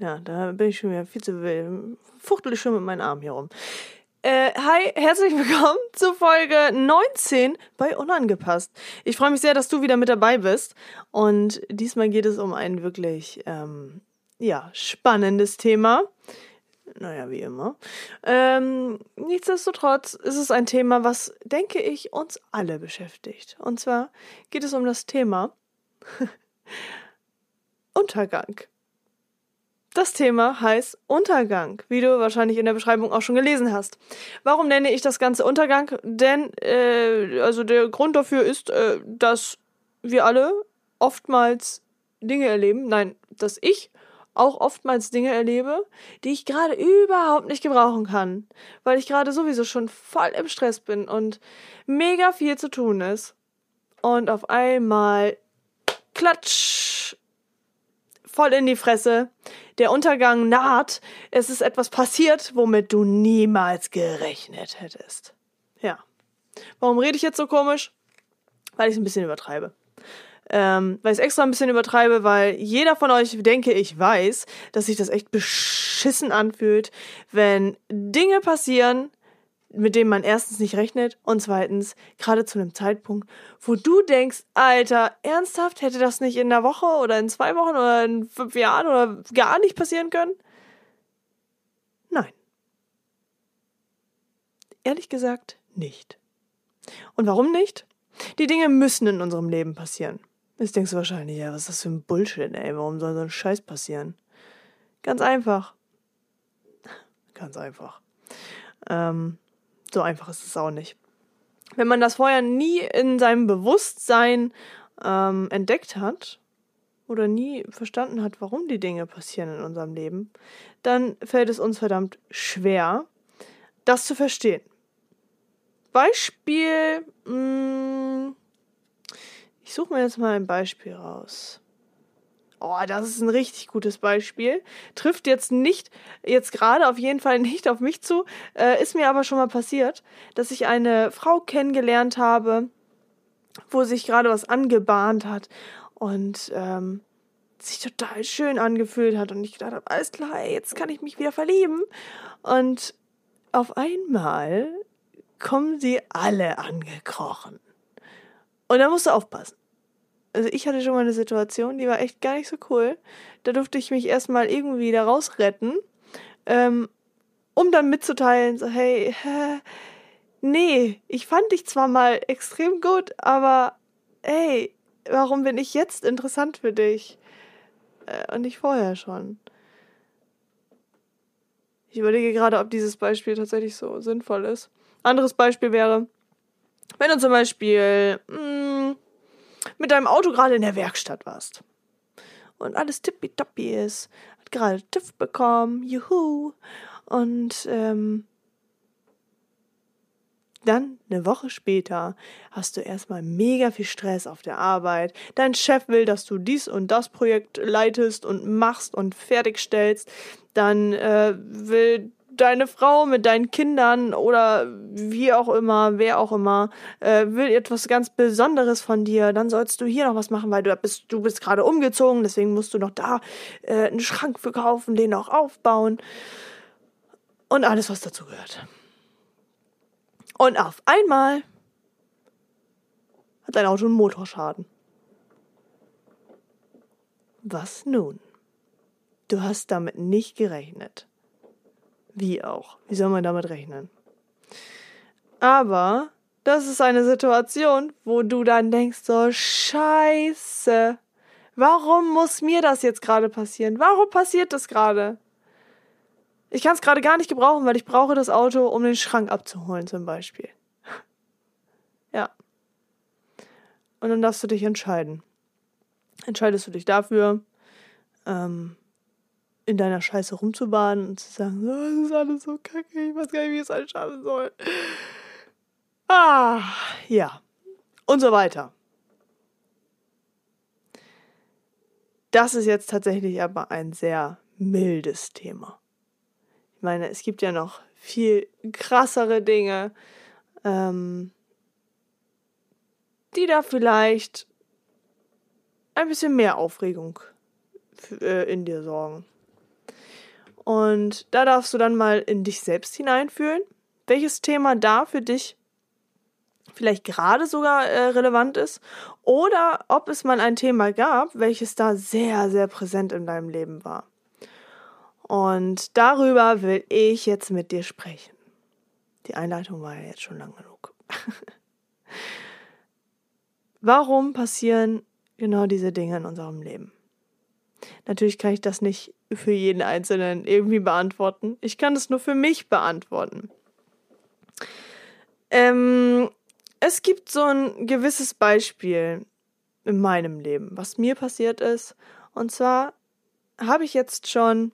Ja, da bin ich schon wieder viel zu wild. Fuchtel ich schon mit meinen Armen hier rum. Äh, hi, herzlich willkommen zu Folge 19 bei Unangepasst. Ich freue mich sehr, dass du wieder mit dabei bist. Und diesmal geht es um ein wirklich, ähm, ja, spannendes Thema. Naja, wie immer. Ähm, nichtsdestotrotz ist es ein Thema, was, denke ich, uns alle beschäftigt. Und zwar geht es um das Thema Untergang. Das Thema heißt Untergang, wie du wahrscheinlich in der Beschreibung auch schon gelesen hast. Warum nenne ich das Ganze Untergang? Denn, äh, also der Grund dafür ist, äh, dass wir alle oftmals Dinge erleben, nein, dass ich auch oftmals Dinge erlebe, die ich gerade überhaupt nicht gebrauchen kann, weil ich gerade sowieso schon voll im Stress bin und mega viel zu tun ist. Und auf einmal klatsch voll in die Fresse der Untergang naht, es ist etwas passiert, womit du niemals gerechnet hättest. Ja. Warum rede ich jetzt so komisch? Weil ich es ein bisschen übertreibe. Ähm, weil ich es extra ein bisschen übertreibe, weil jeder von euch, denke ich, weiß, dass sich das echt beschissen anfühlt, wenn Dinge passieren, mit dem man erstens nicht rechnet und zweitens gerade zu einem Zeitpunkt, wo du denkst, Alter, ernsthaft hätte das nicht in einer Woche oder in zwei Wochen oder in fünf Jahren oder gar nicht passieren können? Nein. Ehrlich gesagt, nicht. Und warum nicht? Die Dinge müssen in unserem Leben passieren. Jetzt denkst du wahrscheinlich, ja, was ist das für ein Bullshit, ey? Warum soll so ein Scheiß passieren? Ganz einfach. Ganz einfach. Ähm, so einfach ist es auch nicht. Wenn man das vorher nie in seinem Bewusstsein ähm, entdeckt hat oder nie verstanden hat, warum die Dinge passieren in unserem Leben, dann fällt es uns verdammt schwer, das zu verstehen. Beispiel, mh, mm, ich suche mir jetzt mal ein Beispiel raus. Oh, das ist ein richtig gutes Beispiel. Trifft jetzt nicht, jetzt gerade auf jeden Fall nicht auf mich zu, äh, ist mir aber schon mal passiert, dass ich eine Frau kennengelernt habe, wo sich gerade was angebahnt hat und ähm, sich total schön angefühlt hat und ich gedacht habe, alles klar, jetzt kann ich mich wieder verlieben. Und auf einmal kommen sie alle angekrochen. Und da musst du aufpassen also ich hatte schon mal eine Situation, die war echt gar nicht so cool. Da durfte ich mich erstmal irgendwie da rausretten, ähm, um dann mitzuteilen, so, hey, hä, nee, ich fand dich zwar mal extrem gut, aber hey, warum bin ich jetzt interessant für dich? Äh, und nicht vorher schon. Ich überlege gerade, ob dieses Beispiel tatsächlich so sinnvoll ist. Anderes Beispiel wäre, wenn du zum Beispiel mh, hm, mit deinem Auto gerade in der Werkstatt warst und alles tippitoppi ist, hat gerade TÜV bekommen, juhu, und ähm, dann, eine Woche später, hast du erstmal mega viel Stress auf der Arbeit. Dein Chef will, dass du dies und das Projekt leitest und machst und fertigstellst. Dann äh, will deine Frau mit deinen Kindern oder wie auch immer, wer auch immer, äh, will etwas ganz Besonderes von dir, dann sollst du hier noch was machen, weil du bist, du bist gerade umgezogen, deswegen musst du noch da äh, einen Schrank für kaufen, den auch aufbauen und alles, was dazu gehört. Und auf einmal hat dein Auto einen Motorschaden. Was nun? Du hast damit nicht gerechnet. Wie auch? Wie soll man damit rechnen? Aber das ist eine Situation, wo du dann denkst, so scheiße, warum muss mir das jetzt gerade passieren? Warum passiert das gerade? Ich kann es gerade gar nicht gebrauchen, weil ich brauche das Auto, um den Schrank abzuholen zum Beispiel. ja. Und dann darfst du dich entscheiden. Entscheidest du dich dafür, ähm, in deiner Scheiße rumzubaden und zu sagen, oh, das ist alles so kacke, ich weiß gar nicht, wie ich es alles schaffen soll. Ah, ja. Und so weiter. Das ist jetzt tatsächlich aber ein sehr mildes Thema. Ich meine, es gibt ja noch viel krassere Dinge, ähm, die da vielleicht ein bisschen mehr Aufregung äh, in dir sorgen. Und da darfst du dann mal in dich selbst hineinfühlen, welches Thema da für dich vielleicht gerade sogar äh, relevant ist oder ob es mal ein Thema gab, welches da sehr, sehr präsent in deinem Leben war. Und darüber will ich jetzt mit dir sprechen. Die Einleitung war ja jetzt schon lang genug. Warum passieren genau diese Dinge in unserem Leben? Natürlich kann ich das nicht für jeden Einzelnen irgendwie beantworten. Ich kann es nur für mich beantworten. Ähm, es gibt so ein gewisses Beispiel in meinem Leben, was mir passiert ist. Und zwar habe ich jetzt schon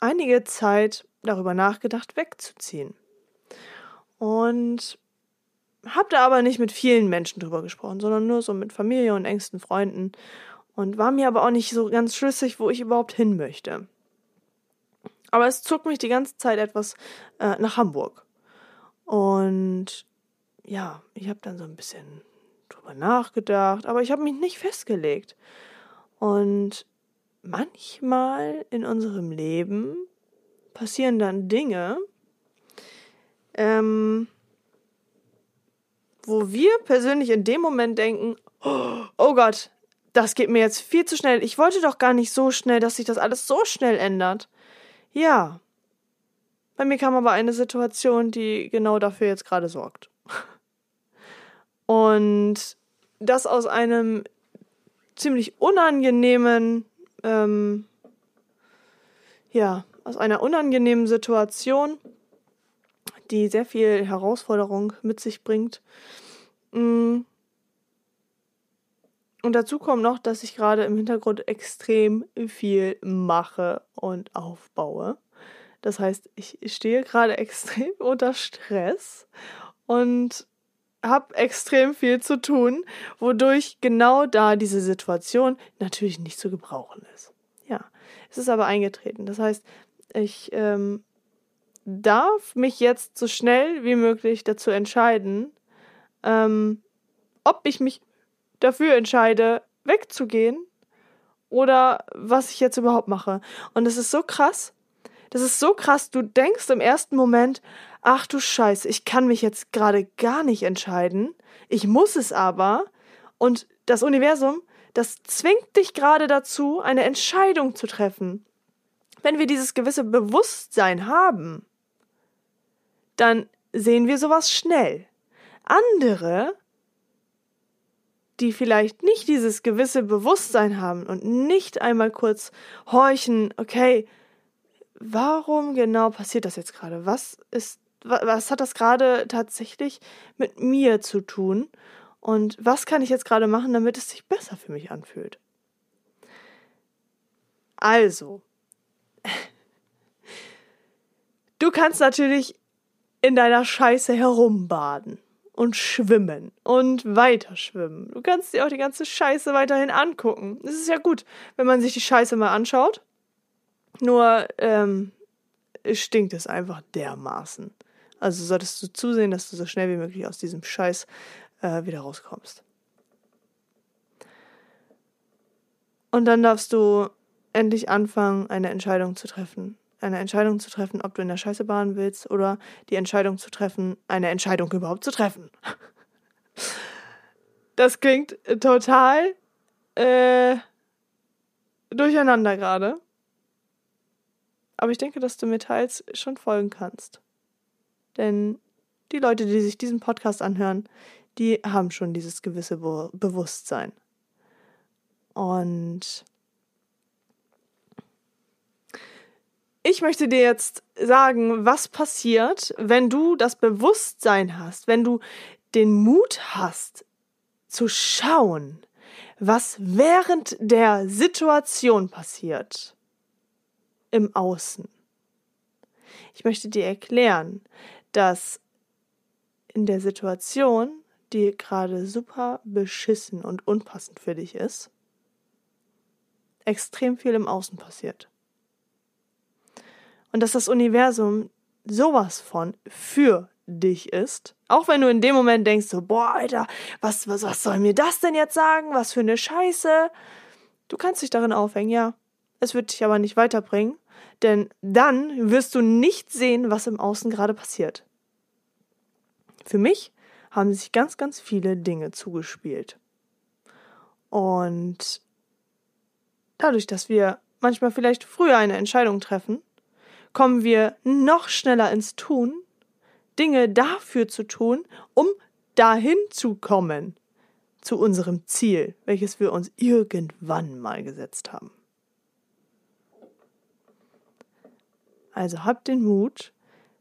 einige Zeit darüber nachgedacht, wegzuziehen. Und habe da aber nicht mit vielen Menschen drüber gesprochen, sondern nur so mit Familie und engsten Freunden. Und war mir aber auch nicht so ganz schlüssig, wo ich überhaupt hin möchte. Aber es zog mich die ganze Zeit etwas äh, nach Hamburg. Und ja, ich habe dann so ein bisschen drüber nachgedacht, aber ich habe mich nicht festgelegt. Und manchmal in unserem Leben passieren dann Dinge, ähm, wo wir persönlich in dem Moment denken, oh Gott, das geht mir jetzt viel zu schnell. Ich wollte doch gar nicht so schnell, dass sich das alles so schnell ändert. Ja. Bei mir kam aber eine Situation, die genau dafür jetzt gerade sorgt. Und das aus einem ziemlich unangenehmen, ähm, ja, aus einer unangenehmen Situation, die sehr viel Herausforderung mit sich bringt. Mm. Und dazu kommt noch, dass ich gerade im Hintergrund extrem viel mache und aufbaue. Das heißt, ich stehe gerade extrem unter Stress und habe extrem viel zu tun, wodurch genau da diese Situation natürlich nicht zu gebrauchen ist. Ja, es ist aber eingetreten. Das heißt, ich ähm, darf mich jetzt so schnell wie möglich dazu entscheiden, ähm, ob ich mich dafür entscheide, wegzugehen oder was ich jetzt überhaupt mache. Und es ist so krass. Das ist so krass. Du denkst im ersten Moment, ach du Scheiße, ich kann mich jetzt gerade gar nicht entscheiden, ich muss es aber, und das Universum, das zwingt dich gerade dazu, eine Entscheidung zu treffen. Wenn wir dieses gewisse Bewusstsein haben, dann sehen wir sowas schnell. Andere, die vielleicht nicht dieses gewisse Bewusstsein haben und nicht einmal kurz horchen, okay, warum genau passiert das jetzt gerade? Was ist was hat das gerade tatsächlich mit mir zu tun? Und was kann ich jetzt gerade machen, damit es sich besser für mich anfühlt? Also, du kannst natürlich in deiner Scheiße herumbaden und schwimmen und weiter schwimmen. Du kannst dir auch die ganze Scheiße weiterhin angucken. Es ist ja gut, wenn man sich die Scheiße mal anschaut. Nur ähm, stinkt es einfach dermaßen. Also solltest du zusehen, dass du so schnell wie möglich aus diesem Scheiß äh, wieder rauskommst. Und dann darfst du endlich anfangen, eine Entscheidung zu treffen. Eine Entscheidung zu treffen, ob du in der Scheiße baden willst oder die Entscheidung zu treffen, eine Entscheidung überhaupt zu treffen. Das klingt total äh, durcheinander gerade. Aber ich denke, dass du mir teils schon folgen kannst. Denn die Leute, die sich diesen Podcast anhören, die haben schon dieses gewisse Be Bewusstsein. Und möchte dir jetzt sagen, was passiert, wenn du das Bewusstsein hast, wenn du den Mut hast, zu schauen, was während der Situation passiert. im Außen. Ich möchte dir erklären, dass in der Situation, die gerade super beschissen und unpassend für dich ist, extrem viel im Außen passiert. Und dass das Universum sowas von für dich ist, auch wenn du in dem Moment denkst, so, boah, Alter, was, was, was soll mir das denn jetzt sagen? Was für eine Scheiße. Du kannst dich darin aufhängen, ja. Es wird dich aber nicht weiterbringen, denn dann wirst du nicht sehen, was im Außen gerade passiert. Für mich haben sich ganz, ganz viele Dinge zugespielt. Und dadurch, dass wir manchmal vielleicht früher eine Entscheidung treffen, kommen wir noch schneller ins Tun, Dinge dafür zu tun, um dahin zu kommen, zu unserem Ziel, welches wir uns irgendwann mal gesetzt haben. Also hab den Mut,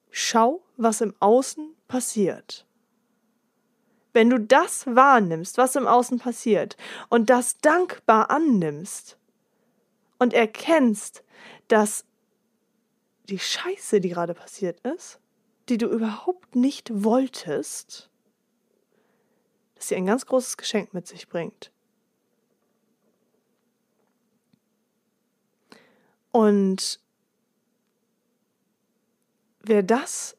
schau, was im Außen passiert. Wenn du das wahrnimmst, was im Außen passiert, und das dankbar annimmst und erkennst, dass die Scheiße, die gerade passiert ist, die du überhaupt nicht wolltest, dass sie ein ganz großes Geschenk mit sich bringt. Und wer das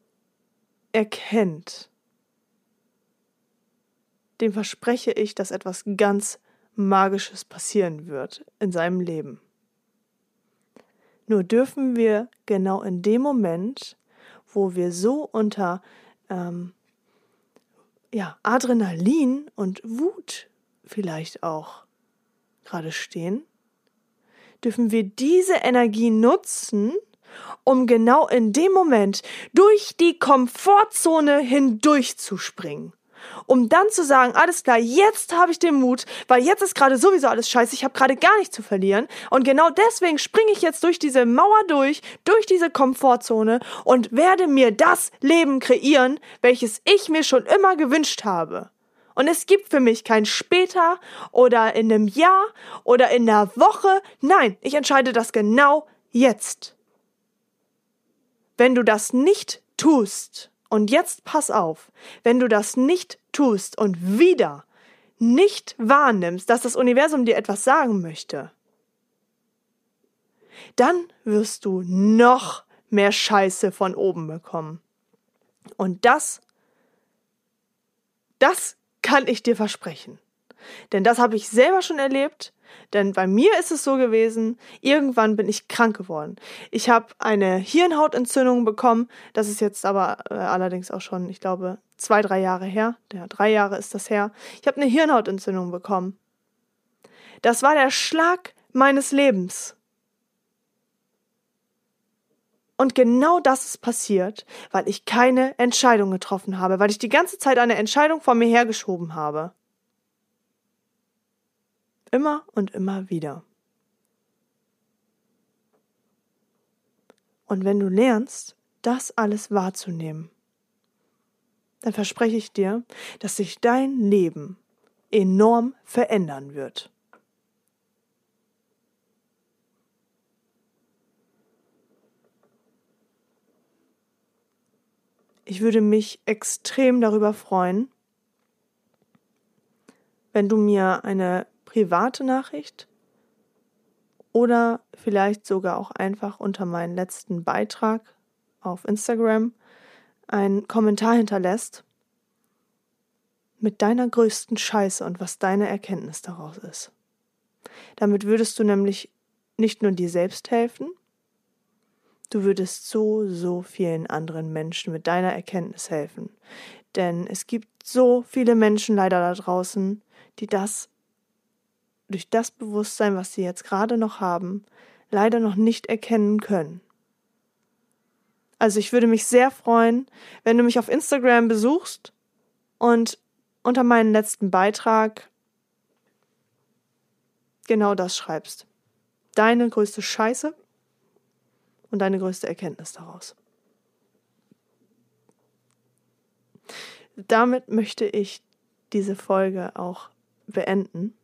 erkennt, dem verspreche ich, dass etwas ganz Magisches passieren wird in seinem Leben. Nur dürfen wir genau in dem Moment, wo wir so unter ähm, ja, Adrenalin und Wut vielleicht auch gerade stehen, dürfen wir diese Energie nutzen, um genau in dem Moment durch die Komfortzone hindurchzuspringen um dann zu sagen, alles klar, jetzt habe ich den Mut, weil jetzt ist gerade sowieso alles scheiße, ich habe gerade gar nichts zu verlieren und genau deswegen springe ich jetzt durch diese Mauer durch, durch diese Komfortzone und werde mir das Leben kreieren, welches ich mir schon immer gewünscht habe. Und es gibt für mich kein später oder in einem Jahr oder in einer Woche. Nein, ich entscheide das genau jetzt. Wenn du das nicht tust, und jetzt pass auf, wenn du das nicht tust und wieder nicht wahrnimmst, dass das Universum dir etwas sagen möchte, dann wirst du noch mehr Scheiße von oben bekommen. Und das, das kann ich dir versprechen. Denn das habe ich selber schon erlebt denn bei mir ist es so gewesen, irgendwann bin ich krank geworden. Ich habe eine Hirnhautentzündung bekommen. Das ist jetzt aber äh, allerdings auch schon, ich glaube, zwei, drei Jahre her. Ja, drei Jahre ist das her. Ich habe eine Hirnhautentzündung bekommen. Das war der Schlag meines Lebens. Und genau das ist passiert, weil ich keine Entscheidung getroffen habe, weil ich die ganze Zeit eine Entscheidung vor mir hergeschoben habe. Immer und immer wieder. Und wenn du lernst, das alles wahrzunehmen, dann verspreche ich dir, dass sich dein Leben enorm verändern wird. Ich würde mich extrem darüber freuen, wenn du mir eine private Nachricht oder vielleicht sogar auch einfach unter meinen letzten Beitrag auf Instagram einen Kommentar hinterlässt mit deiner größten Scheiße und was deine Erkenntnis daraus ist. Damit würdest du nämlich nicht nur dir selbst helfen, du würdest so, so vielen anderen Menschen mit deiner Erkenntnis helfen. Denn es gibt so viele Menschen leider da draußen, die das durch das Bewusstsein, was sie jetzt gerade noch haben, leider noch nicht erkennen können. Also ich würde mich sehr freuen, wenn du mich auf Instagram besuchst und unter meinen letzten Beitrag genau das schreibst. Deine größte Scheiße und deine größte Erkenntnis daraus. Damit möchte ich diese Folge auch beenden.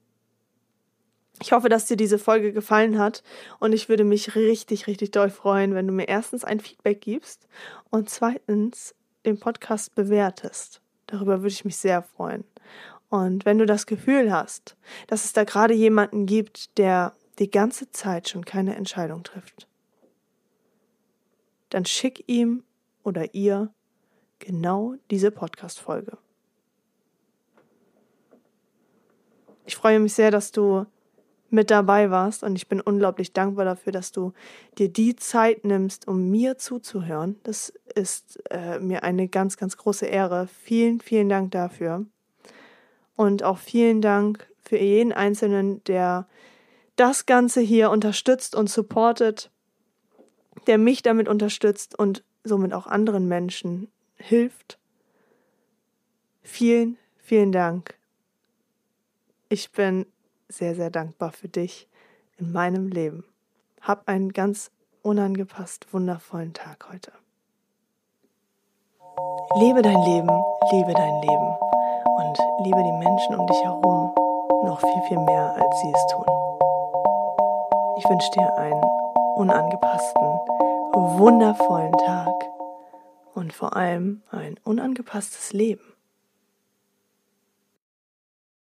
Ich hoffe, dass dir diese Folge gefallen hat und ich würde mich richtig, richtig doll freuen, wenn du mir erstens ein Feedback gibst und zweitens den Podcast bewertest. Darüber würde ich mich sehr freuen. Und wenn du das Gefühl hast, dass es da gerade jemanden gibt, der die ganze Zeit schon keine Entscheidung trifft, dann schick ihm oder ihr genau diese Podcast-Folge. Ich freue mich sehr, dass du mit dabei warst und ich bin unglaublich dankbar dafür, dass du dir die Zeit nimmst, um mir zuzuhören. Das ist äh, mir eine ganz, ganz große Ehre. Vielen, vielen Dank dafür. Und auch vielen Dank für jeden Einzelnen, der das Ganze hier unterstützt und supportet, der mich damit unterstützt und somit auch anderen Menschen hilft. Vielen, vielen Dank. Ich bin sehr, sehr dankbar für dich in meinem Leben. Hab einen ganz unangepasst wundervollen Tag heute. Lebe dein Leben, liebe dein Leben und liebe die Menschen um dich herum noch viel, viel mehr, als sie es tun. Ich wünsche dir einen unangepassten, wundervollen Tag und vor allem ein unangepasstes Leben.